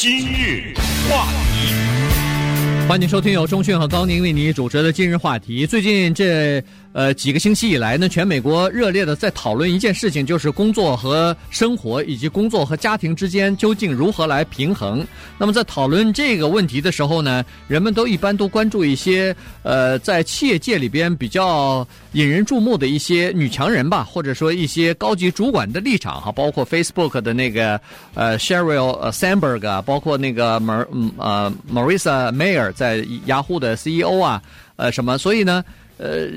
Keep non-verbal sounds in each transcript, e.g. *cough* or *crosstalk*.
今日话题，欢迎收听由钟讯和高宁为你主持的今日话题。最近这。呃，几个星期以来呢，全美国热烈的在讨论一件事情，就是工作和生活以及工作和家庭之间究竟如何来平衡。那么在讨论这个问题的时候呢，人们都一般都关注一些呃，在企业界里边比较引人注目的一些女强人吧，或者说一些高级主管的立场哈，包括 Facebook 的那个呃 Sheryl Sandberg，包括那个 Mar 呃 Marissa Mayer 在雅虎的 CEO 啊，呃什么，所以呢，呃。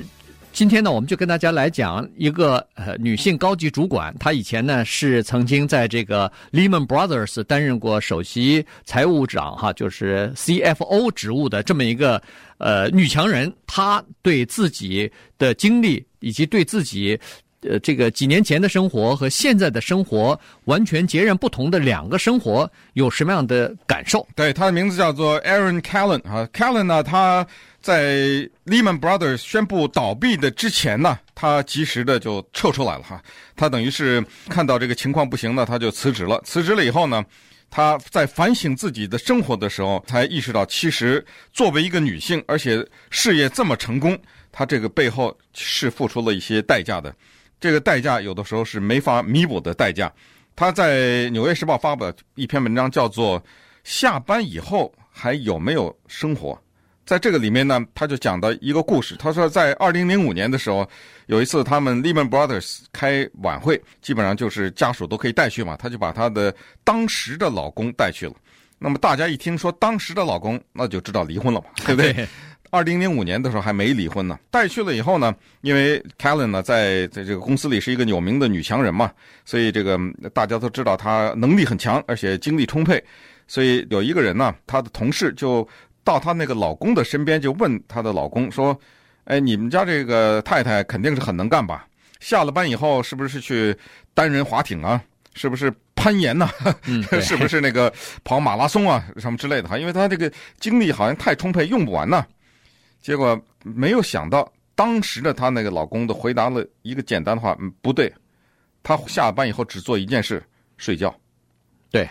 今天呢，我们就跟大家来讲一个呃女性高级主管，她以前呢是曾经在这个 Lehman Brothers 担任过首席财务长哈，就是 CFO 职务的这么一个呃女强人。她对自己的经历以及对自己呃这个几年前的生活和现在的生活完全截然不同的两个生活有什么样的感受？对，他的名字叫做 Aaron Callan 啊，Callan 呢，他。在 Lehman Brothers 宣布倒闭的之前呢，他及时的就撤出来了哈。他等于是看到这个情况不行呢，他就辞职了。辞职了以后呢，他在反省自己的生活的时候，才意识到，其实作为一个女性，而且事业这么成功，她这个背后是付出了一些代价的。这个代价有的时候是没法弥补的代价。他在《纽约时报》发表一篇文章，叫做《下班以后还有没有生活》。在这个里面呢，他就讲到一个故事。他说，在二零零五年的时候，有一次他们 Lehman Brothers 开晚会，基本上就是家属都可以带去嘛，他就把他的当时的老公带去了。那么大家一听说当时的老公，那就知道离婚了嘛，对不对？*laughs* 二零零五年的时候还没离婚呢。带去了以后呢，因为 Kellen 呢在在这个公司里是一个有名的女强人嘛，所以这个大家都知道她能力很强，而且精力充沛。所以有一个人呢，她的同事就。到她那个老公的身边，就问她的老公说：“哎，你们家这个太太肯定是很能干吧？下了班以后是不是去单人划艇啊？是不是攀岩呐、啊？*laughs* 嗯、是不是那个跑马拉松啊什么之类的？哈，因为她这个精力好像太充沛，用不完呢。结果没有想到，当时的她那个老公的回答了一个简单的话：嗯，不对，她下班以后只做一件事，睡觉。对，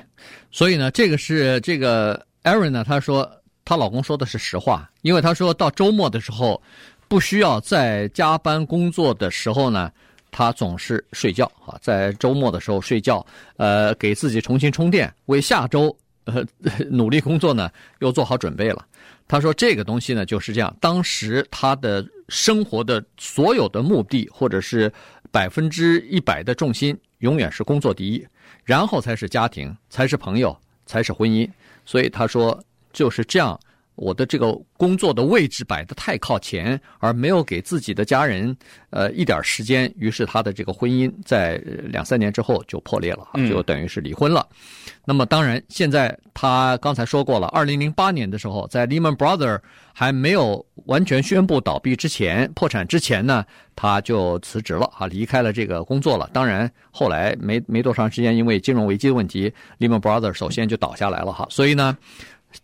所以呢，这个是这个 Erin 呢，她说。她老公说的是实话，因为她说到周末的时候，不需要在加班工作的时候呢，她总是睡觉啊，在周末的时候睡觉，呃，给自己重新充电，为下周呃 *laughs* 努力工作呢又做好准备了。他说这个东西呢就是这样，当时他的生活的所有的目的或者是百分之一百的重心永远是工作第一，然后才是家庭，才是朋友，才是婚姻。所以他说。就是这样，我的这个工作的位置摆得太靠前，而没有给自己的家人呃一点时间，于是他的这个婚姻在两三年之后就破裂了，就等于是离婚了。嗯、那么当然，现在他刚才说过了，二零零八年的时候，在 Lehman Brothers 还没有完全宣布倒闭之前、破产之前呢，他就辞职了啊，离开了这个工作了。当然，后来没没多长时间，因为金融危机的问题，Lehman Brothers 首先就倒下来了哈，所以呢。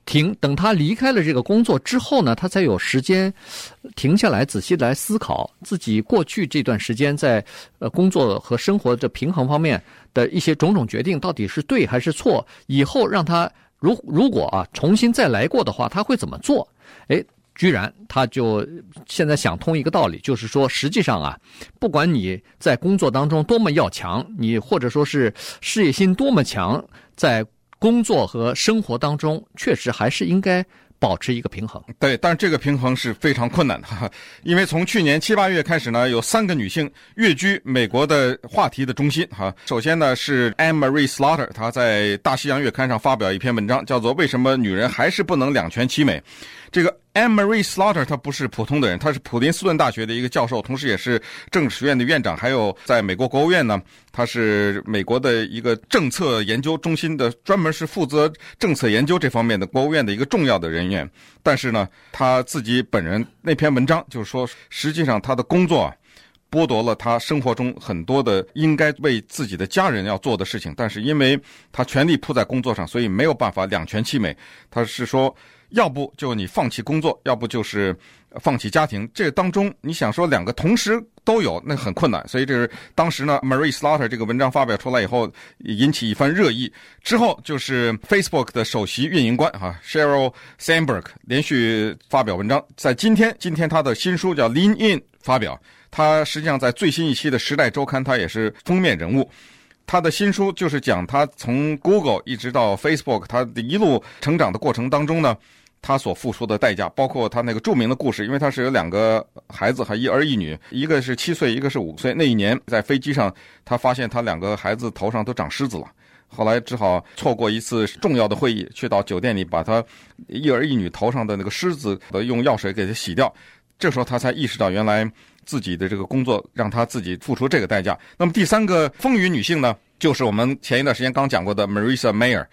停，等他离开了这个工作之后呢，他才有时间停下来，仔细来思考自己过去这段时间在呃工作和生活的平衡方面的一些种种决定到底是对还是错。以后让他如如果啊重新再来过的话，他会怎么做？哎，居然他就现在想通一个道理，就是说，实际上啊，不管你在工作当中多么要强，你或者说是事业心多么强，在工作和生活当中，确实还是应该保持一个平衡。对，但是这个平衡是非常困难的，*laughs* 因为从去年七八月开始呢，有三个女性跃居美国的话题的中心。哈，首先呢是 Anne Marie Slaughter，她在《大西洋月刊》上发表一篇文章，叫做《为什么女人还是不能两全其美》。这个 amary Slaughter 他不是普通的人，他是普林斯顿大学的一个教授，同时也是政治学院的院长，还有在美国国务院呢，他是美国的一个政策研究中心的，专门是负责政策研究这方面的国务院的一个重要的人员。但是呢，他自己本人那篇文章就是说，实际上他的工作啊，剥夺了他生活中很多的应该为自己的家人要做的事情，但是因为他全力扑在工作上，所以没有办法两全其美。他是说。要不就你放弃工作，要不就是放弃家庭。这当中你想说两个同时都有，那很困难。所以这是当时呢，Marie Slaughter 这个文章发表出来以后，引起一番热议。之后就是 Facebook 的首席运营官哈 Sheryl Sandberg 连续发表文章，在今天，今天他的新书叫《Lean In》发表。他实际上在最新一期的《时代周刊》，他也是封面人物。他的新书就是讲他从 Google 一直到 Facebook，他一路成长的过程当中呢，他所付出的代价，包括他那个著名的故事，因为他是有两个孩子，还一儿一女，一个是七岁，一个是五岁。那一年在飞机上，他发现他两个孩子头上都长虱子了，后来只好错过一次重要的会议，去到酒店里把他一儿一女头上的那个虱子的用药水给他洗掉。这时候他才意识到，原来自己的这个工作让他自己付出这个代价。那么第三个风云女性呢，就是我们前一段时间刚讲过的 Marissa Mayer，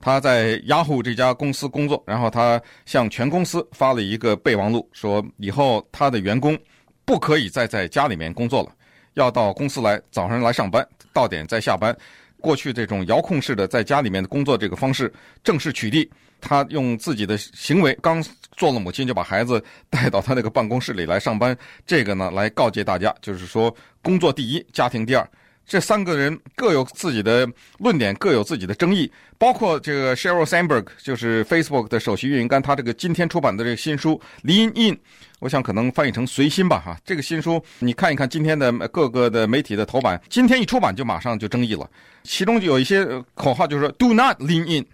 她在 Yahoo 这家公司工作，然后她向全公司发了一个备忘录，说以后她的员工不可以再在家里面工作了，要到公司来，早上来上班，到点再下班。过去这种遥控式的在家里面的工作这个方式正式取缔。他用自己的行为，刚做了母亲就把孩子带到他那个办公室里来上班，这个呢，来告诫大家，就是说工作第一，家庭第二。这三个人各有自己的论点，各有自己的争议。包括这个 Sheryl Sandberg，就是 Facebook 的首席运营官，他这个今天出版的这个新书《Lean In》，我想可能翻译成“随心”吧，哈。这个新书你看一看，今天的各个的媒体的头版，今天一出版就马上就争议了。其中就有一些口号，就是 “Do not lean in”，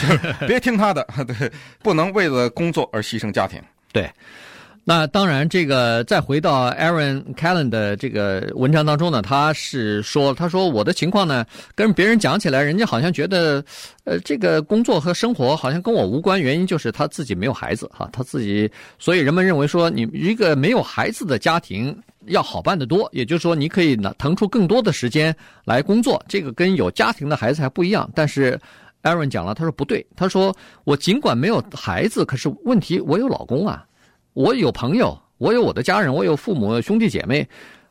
*laughs* 别听他的，*laughs* 对，不能为了工作而牺牲家庭，对。那当然，这个再回到 Aaron Callen 的这个文章当中呢，他是说，他说我的情况呢，跟别人讲起来，人家好像觉得，呃，这个工作和生活好像跟我无关，原因就是他自己没有孩子哈，他自己，所以人们认为说，你一个没有孩子的家庭要好办得多，也就是说，你可以呢腾出更多的时间来工作，这个跟有家庭的孩子还不一样。但是 Aaron 讲了，他说不对，他说我尽管没有孩子，可是问题我有老公啊。我有朋友，我有我的家人，我有父母、兄弟姐妹，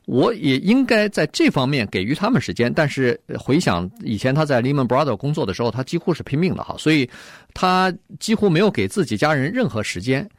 我也应该在这方面给予他们时间。但是回想以前他在 Lehman Brothers 工作的时候，他几乎是拼命的哈，所以他几乎没有给自己家人任何时间，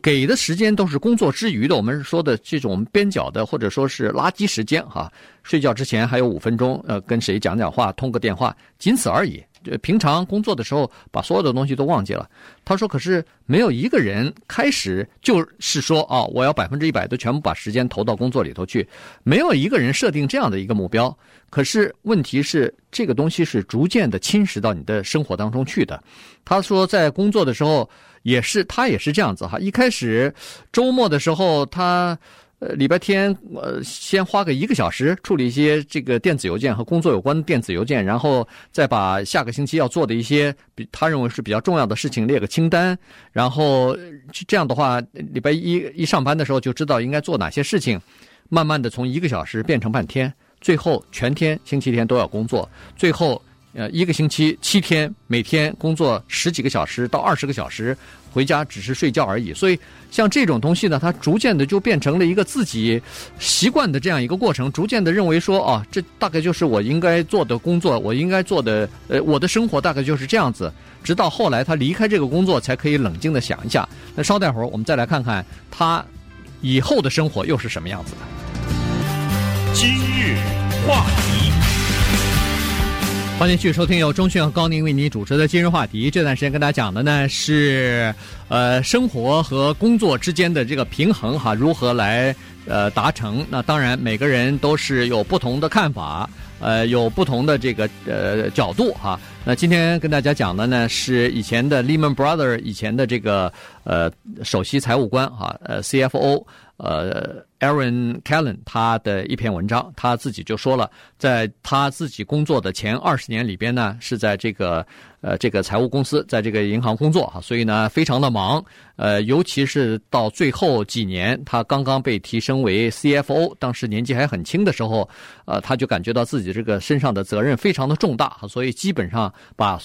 给的时间都是工作之余的，我们说的这种边角的或者说是垃圾时间哈。睡觉之前还有五分钟，呃，跟谁讲讲话，通个电话，仅此而已。平常工作的时候，把所有的东西都忘记了。他说：“可是没有一个人开始就是说啊，我要百分之一百的全部把时间投到工作里头去。没有一个人设定这样的一个目标。可是问题是，这个东西是逐渐的侵蚀到你的生活当中去的。”他说，在工作的时候也是，他也是这样子哈。一开始周末的时候，他。呃，礼拜天，呃，先花个一个小时处理一些这个电子邮件和工作有关的电子邮件，然后再把下个星期要做的一些比他认为是比较重要的事情列个清单，然后这样的话，礼拜一一上班的时候就知道应该做哪些事情，慢慢的从一个小时变成半天，最后全天星期天都要工作，最后呃一个星期七天，每天工作十几个小时到二十个小时。回家只是睡觉而已，所以像这种东西呢，它逐渐的就变成了一个自己习惯的这样一个过程，逐渐的认为说，啊，这大概就是我应该做的工作，我应该做的，呃，我的生活大概就是这样子。直到后来他离开这个工作，才可以冷静的想一下。那稍待会儿，我们再来看看他以后的生活又是什么样子的。今日话题。欢迎继续收听由钟讯和高宁为你主持的今日话题。这段时间跟大家讲的呢是，呃，生活和工作之间的这个平衡哈，如何来呃达成？那当然每个人都是有不同的看法，呃，有不同的这个呃角度哈。那今天跟大家讲的呢是以前的 Lehman Brothers 以前的这个呃首席财务官哈，呃 CFO。呃，Aaron Callan 他的一篇文章，他自己就说了，在他自己工作的前二十年里边呢，是在这个呃这个财务公司，在这个银行工作哈，所以呢非常的忙。呃，尤其是到最后几年，他刚刚被提升为 CFO，当时年纪还很轻的时候，呃，他就感觉到自己这个身上的责任非常的重大，所以基本上把。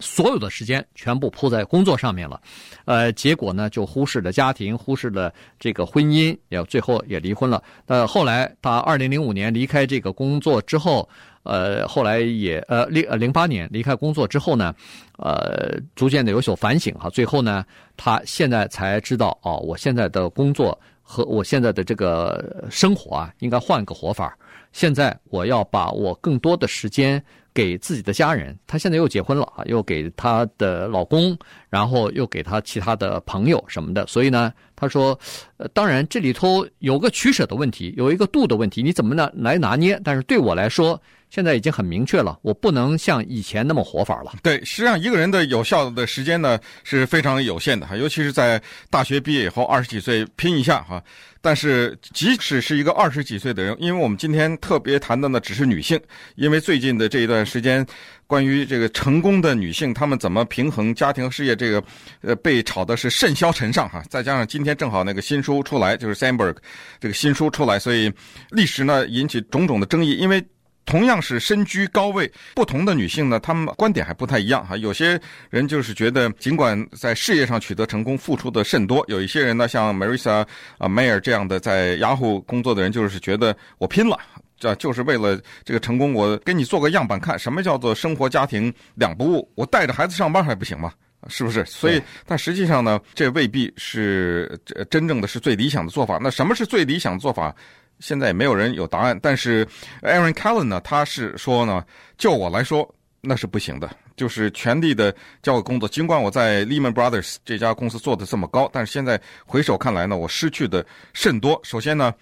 所有的时间全部扑在工作上面了，呃，结果呢就忽视了家庭，忽视了这个婚姻，也最后也离婚了。呃，后来他二零零五年离开这个工作之后，呃，后来也呃零呃零八年离开工作之后呢，呃，逐渐的有所反省哈。最后呢，他现在才知道哦，我现在的工作和我现在的这个生活啊，应该换个活法。现在我要把我更多的时间给自己的家人。她现在又结婚了啊，又给她的老公，然后又给她其他的朋友什么的。所以呢，她说，呃，当然这里头有个取舍的问题，有一个度的问题，你怎么呢来拿捏？但是对我来说，现在已经很明确了，我不能像以前那么活法了。对，实际上一个人的有效的时间呢是非常有限的哈，尤其是在大学毕业以后，二十几岁拼一下哈。但是，即使是一个二十几岁的人，因为我们今天特别谈的呢，只是女性，因为最近的这一段时间，关于这个成功的女性，她们怎么平衡家庭和事业，这个呃被炒的是甚嚣尘上哈。再加上今天正好那个新书出来，就是 Sandberg 这个新书出来，所以历史呢引起种种的争议，因为。同样是身居高位，不同的女性呢，她们观点还不太一样哈。有些人就是觉得，尽管在事业上取得成功，付出的甚多；有一些人呢，像 Marissa 啊 Mayer 这样的在雅虎工作的人，就是觉得我拼了，这就是为了这个成功。我给你做个样板看，什么叫做生活家庭两不误？我带着孩子上班还不行吗？是不是？所以，但实际上呢，这未必是真正的是最理想的做法。那什么是最理想的做法？现在也没有人有答案，但是 Aaron Callan 呢，他是说呢，就我来说那是不行的，就是全力的交给工作。尽管我在 Lehman Brothers 这家公司做的这么高，但是现在回首看来呢，我失去的甚多。首先呢，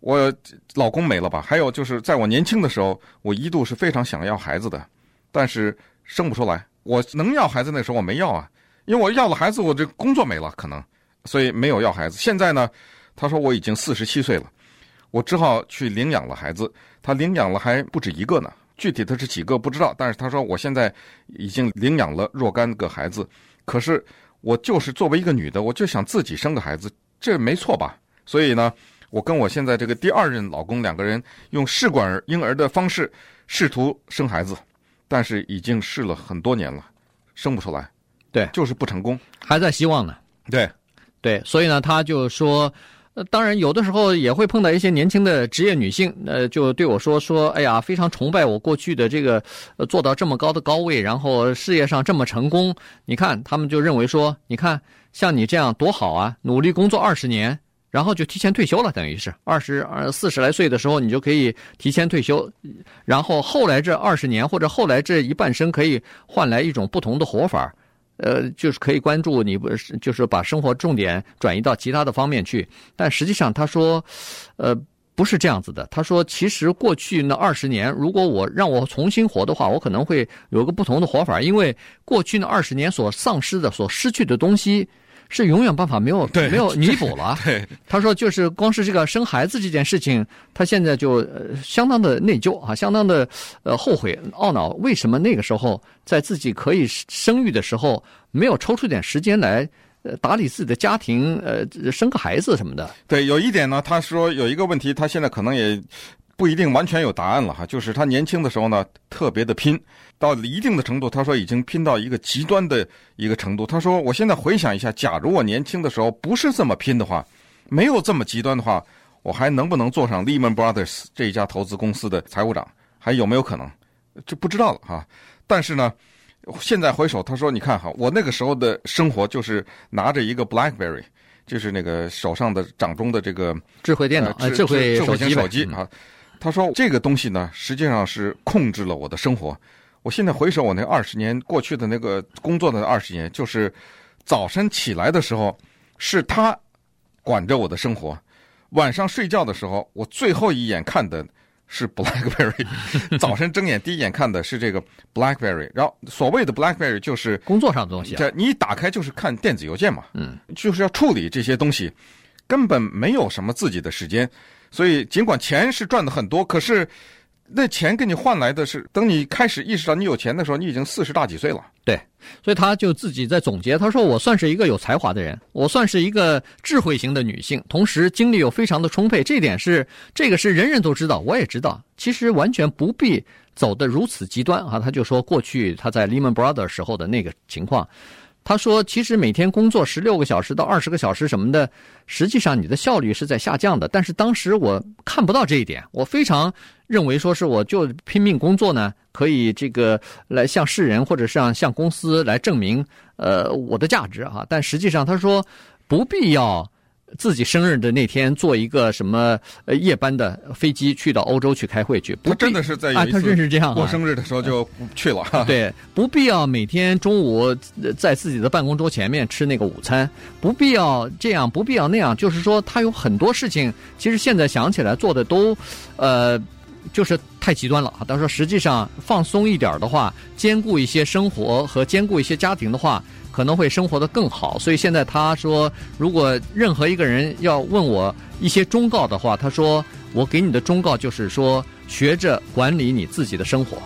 我老公没了吧？还有就是在我年轻的时候，我一度是非常想要孩子的，但是生不出来。我能要孩子那时候我没要啊，因为我要了孩子，我这工作没了，可能所以没有要孩子。现在呢，他说我已经四十七岁了。我只好去领养了孩子，他领养了还不止一个呢，具体他是几个不知道。但是他说我现在已经领养了若干个孩子，可是我就是作为一个女的，我就想自己生个孩子，这没错吧？所以呢，我跟我现在这个第二任老公两个人用试管婴儿的方式试图生孩子，但是已经试了很多年了，生不出来，对，就是不成功，还在希望呢。对，对，所以呢，他就说。呃，当然，有的时候也会碰到一些年轻的职业女性，呃，就对我说说，哎呀，非常崇拜我过去的这个，呃，做到这么高的高位，然后事业上这么成功。你看，他们就认为说，你看像你这样多好啊，努力工作二十年，然后就提前退休了，等于是二十二四十来岁的时候，你就可以提前退休，然后后来这二十年或者后来这一半生可以换来一种不同的活法。呃，就是可以关注你，不是就是把生活重点转移到其他的方面去。但实际上，他说，呃，不是这样子的。他说，其实过去那二十年，如果我让我重新活的话，我可能会有个不同的活法，因为过去那二十年所丧失的、所失去的东西。是永远办法没有没有弥补了。*laughs* 对，他说就是光是这个生孩子这件事情，他现在就呃相当的内疚啊，相当的呃后悔懊恼，为什么那个时候在自己可以生育的时候没有抽出点时间来呃打理自己的家庭，呃生个孩子什么的。对，有一点呢，他说有一个问题，他现在可能也。不一定完全有答案了哈，就是他年轻的时候呢，特别的拼，到了一定的程度，他说已经拼到一个极端的一个程度。他说，我现在回想一下，假如我年轻的时候不是这么拼的话，没有这么极端的话，我还能不能做上 Lehman Brothers 这一家投资公司的财务长？还有没有可能？这不知道了哈。但是呢，现在回首，他说，你看哈，我那个时候的生活就是拿着一个 BlackBerry。就是那个手上的掌中的这个智慧电脑，呃、智，智慧手机手机啊。他说这个东西呢，实际上是控制了我的生活。我现在回首我那二十年过去的那个工作的二十年，就是早晨起来的时候是他管着我的生活，晚上睡觉的时候我最后一眼看的。是 BlackBerry，*laughs* 早晨睁眼第一眼看的是这个 BlackBerry，然后所谓的 BlackBerry 就是工作上的东西，这你一打开就是看电子邮件嘛，嗯，就是要处理这些东西，根本没有什么自己的时间，所以尽管钱是赚的很多，可是。那钱给你换来的是，等你开始意识到你有钱的时候，你已经四十大几岁了。对，所以他就自己在总结，他说：“我算是一个有才华的人，我算是一个智慧型的女性，同时精力又非常的充沛。这点是这个是人人都知道，我也知道。其实完全不必走得如此极端啊。”他就说过去他在 Lehman Brothers 时候的那个情况。他说，其实每天工作十六个小时到二十个小时什么的，实际上你的效率是在下降的。但是当时我看不到这一点，我非常认为说是我就拼命工作呢，可以这个来向世人或者是向向公司来证明呃我的价值啊。但实际上他说不必要。自己生日的那天，坐一个什么呃夜班的飞机去到欧洲去开会去。他真的是在啊，他真是这样过生日的时候就去了。啊、*laughs* 对，不必要每天中午在自己的办公桌前面吃那个午餐，不必要这样，不必要那样。就是说，他有很多事情，其实现在想起来做的都，呃，就是太极端了啊。他说，实际上放松一点的话，兼顾一些生活和兼顾一些家庭的话。可能会生活的更好，所以现在他说，如果任何一个人要问我一些忠告的话，他说，我给你的忠告就是说，学着管理你自己的生活。